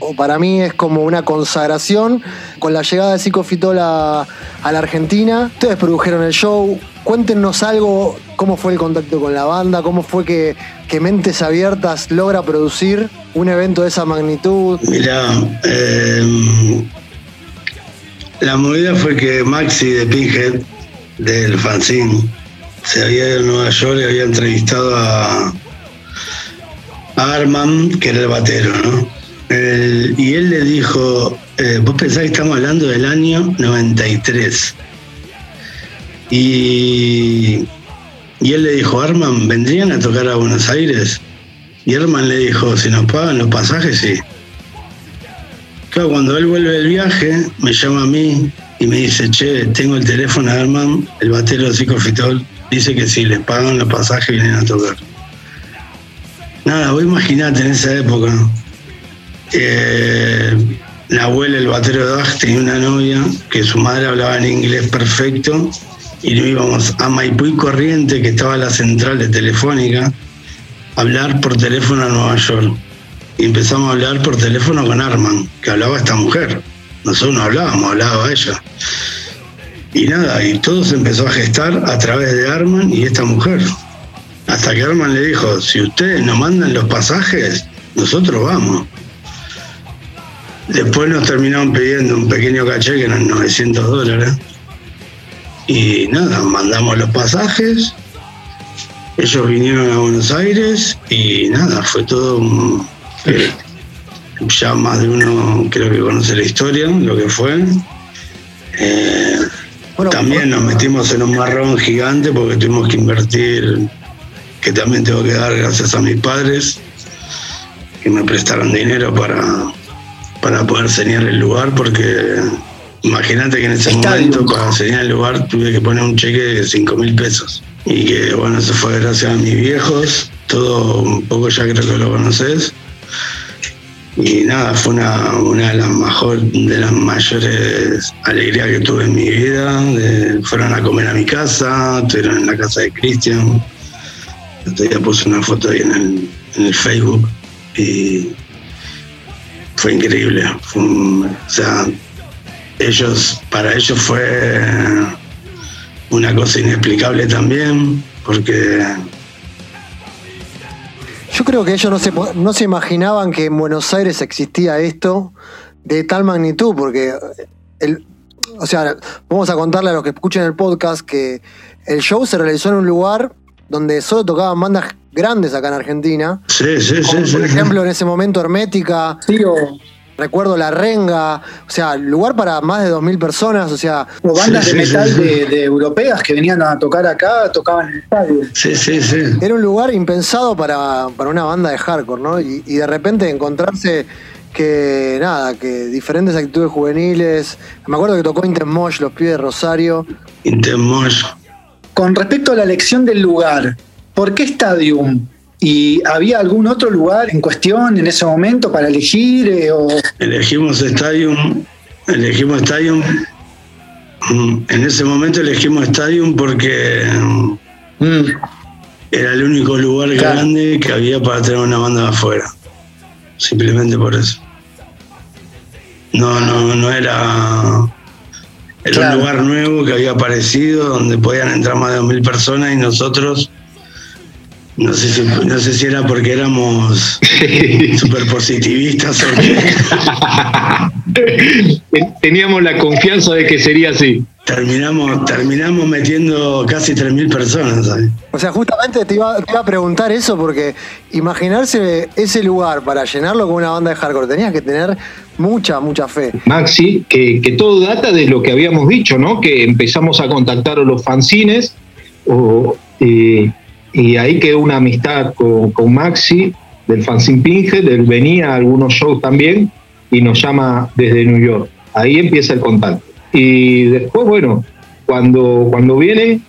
o para mí es como una consagración con la llegada de Psicofitol a, a la Argentina. Ustedes produjeron el show. Cuéntenos algo, cómo fue el contacto con la banda, cómo fue que, que Mentes Abiertas logra producir un evento de esa magnitud. Mira, eh, la movida fue que Maxi de Pinhead, del fanzine, se había ido a Nueva York y había entrevistado a Arman, que era el batero, ¿no? Y él le dijo, eh, vos pensás que estamos hablando del año 93. Y, y él le dijo, Arman, ¿vendrían a tocar a Buenos Aires? Y Arman le dijo, si nos pagan los pasajes, sí. Claro, cuando él vuelve del viaje, me llama a mí y me dice, che, tengo el teléfono de Arman, el batero de Psicofitol, dice que si les pagan los pasajes vienen a tocar. Nada, vos imaginate en esa época, eh, la abuela, el batero de tenía una novia que su madre hablaba en inglés perfecto y nos íbamos a Maipú y Corriente, que estaba la central de Telefónica, a hablar por teléfono a Nueva York. Y empezamos a hablar por teléfono con Arman, que hablaba esta mujer. Nosotros no hablábamos, hablaba ella. Y nada, y todo se empezó a gestar a través de Arman y esta mujer. Hasta que Arman le dijo, si ustedes nos mandan los pasajes, nosotros vamos. Después nos terminaron pidiendo un pequeño caché que eran 900 dólares. Y nada, mandamos los pasajes. Ellos vinieron a Buenos Aires y nada, fue todo un, eh, ya más de uno creo que conoce la historia, lo que fue. Eh, Bueno, también nos metimos en un marrón gigante porque tuvimos que invertir, que también tengo que dar gracias a mis padres, que me prestaron dinero para, para poder señalar el lugar, porque imagínate que en ese momento para señalar el lugar tuve que poner un cheque de 5 mil pesos. Y que bueno, eso fue gracias a mis viejos, todo un poco ya creo que lo conoces. Y nada, fue una, una de las mejor, de las mayores alegrías que tuve en mi vida. De- fueron a comer a mi casa, estuvieron en la casa de Cristian. Otro día puse una foto ahí en el, en el Facebook y fue increíble. Fue o sea, ellos, para ellos fue una cosa inexplicable también, porque Yo creo que ellos no se, no se imaginaban que en Buenos Aires existía esto de tal magnitud, porque el, o sea, vamos a contarle a los que escuchen el podcast que el show se realizó en un lugar donde solo tocaban bandas grandes acá en Argentina. sí, sí, sí. Como sí, por sí. ejemplo, en ese momento Hermética, Sí, o, recuerdo La Renga, o sea, lugar para más de 2.000 personas, o sea, o bandas Sí, de metal sí, sí. De, de europeas que venían a tocar acá, tocaban en el estadio. Sí, sí, sí. era un lugar impensado para, para una banda de hardcore, ¿no? Y, y de repente encontrarse que, nada, que diferentes actitudes juveniles. Me acuerdo que tocó Intermosh, los pibes de Rosario. Intermosh. Con respecto a la elección del lugar, ¿por qué Stadium? ¿Y había algún otro lugar en cuestión en ese momento para elegir? eh, o... Elegimos Stadium, elegimos Stadium. mm, En ese momento elegimos Stadium porque mm, era el único lugar Claro. grande que había para tener una banda afuera. Simplemente por eso. No, no, no era. Era Claro. un lugar nuevo que había aparecido donde podían entrar más de 2.000 personas y nosotros. No sé, si, no sé si era porque éramos super positivistas o qué. Teníamos la confianza de que sería así. Terminamos, terminamos metiendo casi 3.000 personas. ¿sabes? O sea, justamente te iba, te iba a preguntar eso porque imaginarse ese lugar para llenarlo con una banda de hardcore, tenías que tener mucha, mucha fe. Maxi, que, todo data de lo que habíamos dicho, ¿no? Que empezamos a contactar a los fanzines o, eh, y ahí quedó una amistad con, con Maxi del fanzine Pinhead, él venía a algunos shows también y nos llama desde New York. Ahí empieza el contacto. Y después, bueno, cuando, cuando viene,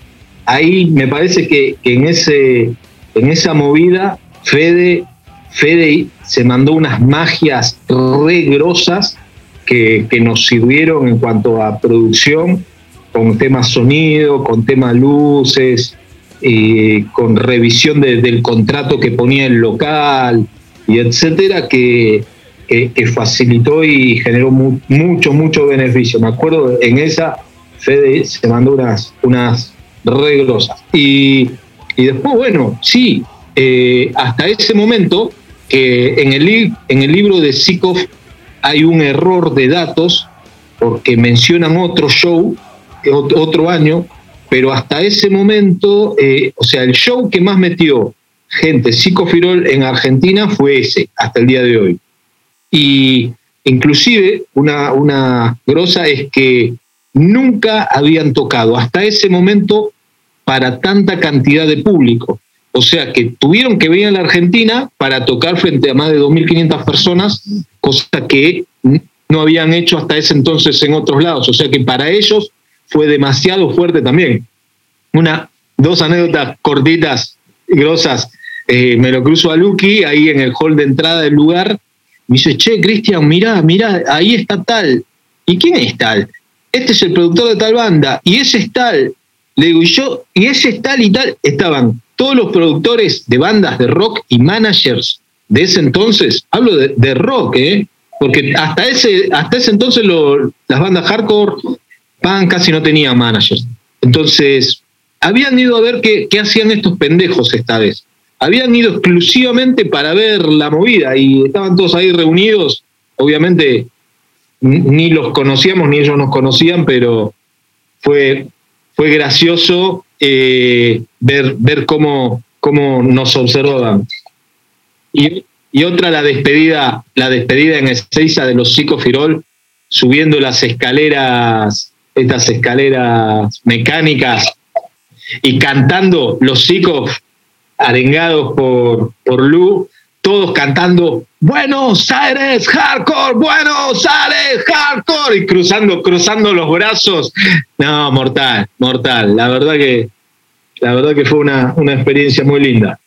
ahí me parece que, que en, ese, en esa movida Fede, Fede se mandó unas magias re grosas que, que nos sirvieron en cuanto a producción, con temas sonido, con temas luces, eh, con revisión de- del contrato que ponía el local y etcétera, que, que, facilitó y generó mucho, mucho beneficio. Me acuerdo en esa, Fede se mandó unas, unas reglosas. Y, y después, bueno, sí, eh, hasta ese momento, que en, el, en el libro de Sikov hay un error de datos, porque mencionan otro show, otro año, pero hasta ese momento, eh, o sea, el show que más metió gente psicofirol en Argentina fue ese, hasta el día de hoy. Y inclusive una, una grosa es que nunca habían tocado hasta ese momento para tanta cantidad de público. O sea que tuvieron que venir a la Argentina para tocar frente a más de 2.500 personas, cosa que no habían hecho hasta ese entonces en otros lados. O sea que para ellos fue demasiado fuerte también. Una, dos anécdotas cortitas, grosas. Eh, me lo cruzo a Lucky ahí en el hall de entrada del lugar. Me dice, che, Cristian, mirá, mirá, ahí está tal. ¿Y quién es tal? Este es el productor de tal banda. Y ese es tal. Le digo, y yo, y ese es tal y tal. Estaban todos los productores de bandas de rock y managers de ese entonces. Hablo de, rock, ¿eh? Porque hasta ese, hasta ese entonces las bandas hardcore, pan casi no tenían managers. Entonces, habían ido a ver qué, qué hacían estos pendejos esta vez habían ido exclusivamente para ver la movida y estaban todos ahí reunidos. Obviamente ni los conocíamos ni ellos nos conocían, pero fue, fue gracioso eh, ver, ver cómo, cómo nos observaban. Y, otra, la despedida, la despedida en Ezeiza de los Firol, subiendo las escaleras, estas escaleras mecánicas y cantando los psicos arengados por, por Lu, todos cantando Buenos Aires Hardcore, Buenos Aires Hardcore y cruzando, cruzando los brazos. No, mortal, mortal. La verdad que, la verdad que fue una, una experiencia muy linda.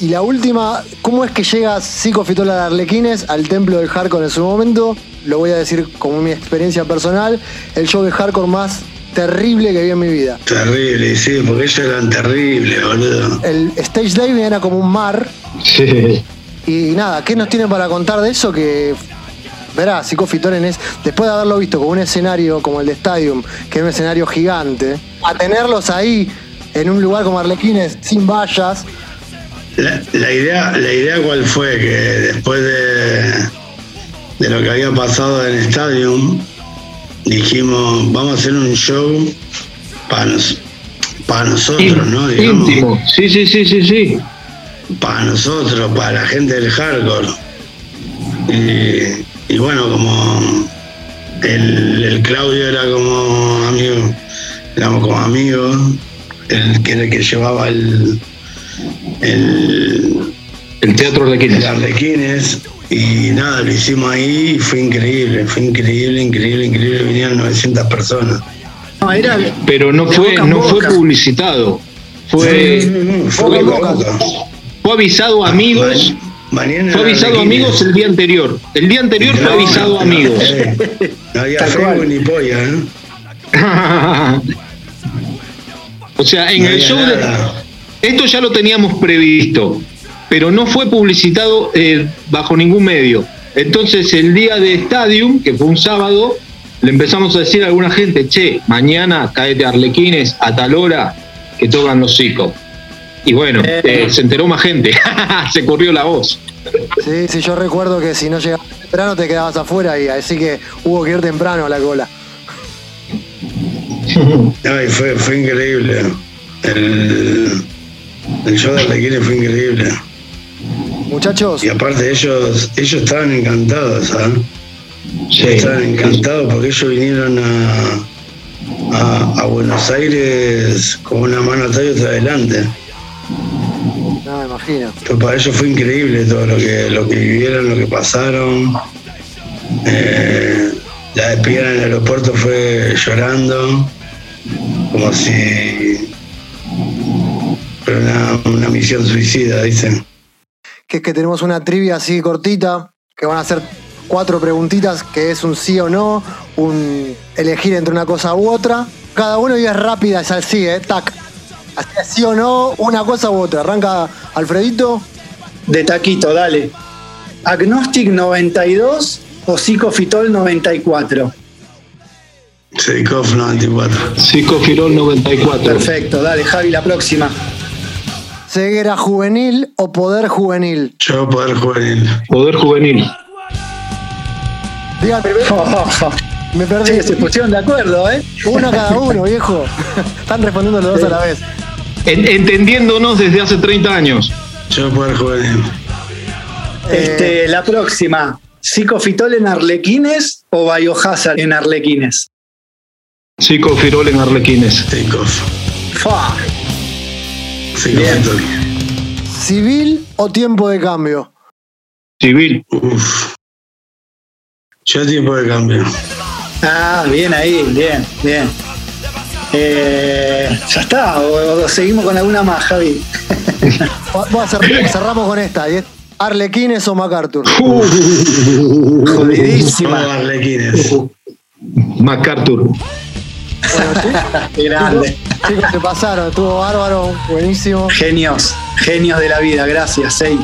Y la última, ¿cómo es que llega Psico Fitola de Arlequines al templo del hardcore en su momento? Lo voy a decir como mi experiencia personal, el show de hardcore más terrible que vi en mi vida. Terrible, sí, porque ellos eran terribles, boludo. El stage diving era como un mar. Sí. Y nada, ¿qué nos tienen para contar de eso? Que verá, Psicofitoren es, después de haberlo visto como un escenario como el de Stadium, que es un escenario gigante, a tenerlos ahí en un lugar como Arlequines sin vallas. La, idea, la idea cuál fue que después de, de lo que había pasado en Stadium, dijimos, vamos a hacer un show para, para nosotros, ¿no? Íntimo. Sí, sí, sí, sí, sí. Para nosotros, para la gente del hardcore. Y, bueno, como el, Claudio era como amigo, éramos como amigos, el que era el que llevaba el, el, el teatro de Arlequines y nada, lo hicimos ahí y fue increíble, fue increíble, increíble, increíble. Vinieron 900 personas. No, era Pero no fue, no fue publicitado. Fue, fue, fue, avisado a amigos. Mañana fue avisado a amigos el día anterior. El día anterior fue avisado a amigos. no había Facebook ni polla, ¿no? o sea, en el show de. Esto ya lo teníamos previsto pero no fue publicitado eh, bajo ningún medio. Entonces el día de Stadium, que fue un sábado, le empezamos a decir a alguna gente, che, mañana caete Arlequines a tal hora que tocan los chicos. Y bueno, eh. Eh, se enteró más gente, se corrió la voz. Sí, sí, yo recuerdo que si no llegabas temprano te quedabas afuera y así que hubo que ir temprano a la cola. Ay, fue, fue increíble. El, el show de Arlequines fue increíble. Muchachos. Y aparte ellos, ellos estaban encantados, ¿sabes? Sí, estaban encantados porque ellos vinieron a, a, Buenos Aires con una mano atrás y otra adelante. No, me imagino. para ellos fue increíble todo lo que, lo que vivieron, lo que pasaron. Eh, la despedida en el aeropuerto fue llorando, como si fuera una misión suicida, dicen que es que tenemos una trivia así cortita, que van a ser cuatro preguntitas, que es un sí o no, un elegir entre una cosa u otra. Cada uno y es rápida, es así, ¿eh? Tac. Así es sí o no, una cosa u otra. Arranca Alfredito. De taquito, dale. Agnostic 92 o Psicofitol 94. Seikov 94. Psicofirol 94. Perfecto, dale Javi, la próxima. ¿Ceguera juvenil o poder juvenil? Yo poder juvenil. Poder juvenil. Digan, me perdí. Sí, se pusieron de acuerdo, ¿eh? Uno cada uno, viejo. Están respondiendo los dos a la vez. En- entendiéndonos desde hace 30 años. Yo poder juvenil. Eh, Este, la próxima. ¿Psicofitol en arlequines o Biohazard en arlequines? Psicofirol en Arlequines. Seikov. Fa. Seikov. ¿Civil o tiempo de cambio? Civil. Uf. Yo tiempo de cambio. Ah, bien ahí, bien, bien. Eh, ya está, o, o seguimos con alguna más, Javi. Vamos a cer- cerramos con esta. es ¿Arlequines o MacArthur? Jodidísima. Arlequines. MacArthur. Bueno, chicos, Qué grande. chicos, se pasaron. Estuvo bárbaro, buenísimo. Genios, genios de la vida, gracias, Ey.